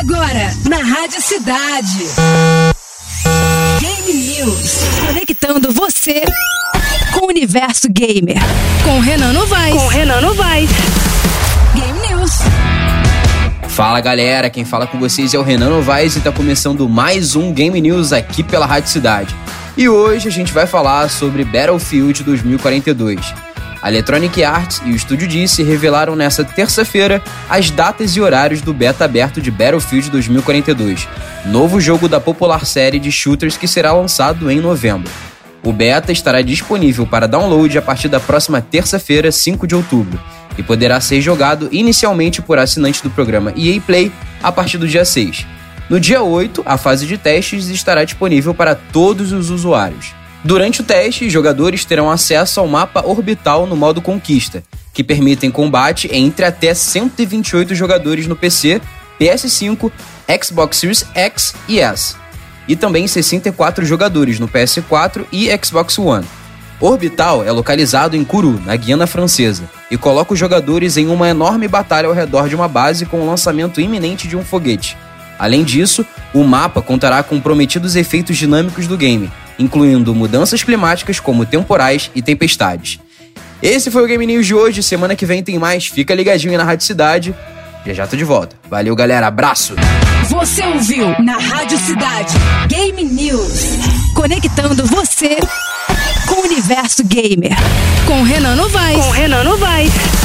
Agora, na Rádio Cidade. Game News. Conectando você com o universo gamer. Com Renan Novaes. Com Renan Novaes. Game News. Fala galera, quem fala com vocês é o Renan Novaes e tá começando mais um Game News aqui pela Rádio Cidade. E hoje a gente vai falar sobre Battlefield 2042. A Electronic Arts e o Estúdio Disse revelaram nesta terça-feira as datas e horários do beta aberto de Battlefield 2042, novo jogo da popular série de shooters que será lançado em novembro. O beta estará disponível para download a partir da próxima terça-feira, 5 de outubro, e poderá ser jogado inicialmente por assinantes do programa EA Play a partir do dia 6. No dia 8, a fase de testes estará disponível para todos os usuários. Durante o teste, jogadores terão acesso ao mapa orbital no modo Conquista, que permitem combate entre até 128 jogadores no PC, PS5, Xbox Series X e S, e também 64 jogadores no PS4 e Xbox One. Orbital é localizado em Kourou, na Guiana Francesa, e coloca os jogadores em uma enorme batalha ao redor de uma base com o lançamento iminente de um foguete. Além disso, o mapa contará com prometidos efeitos dinâmicos do game, incluindo mudanças climáticas como temporais e tempestades. Esse foi o Game News de hoje, semana que vem tem mais, fica ligadinho aí na Rádio Cidade. Já já tô de volta. Valeu, galera, abraço! Você ouviu na Rádio Cidade Game News. Conectando você com o universo gamer. Com Renan Novaes. Com Renan Novaes.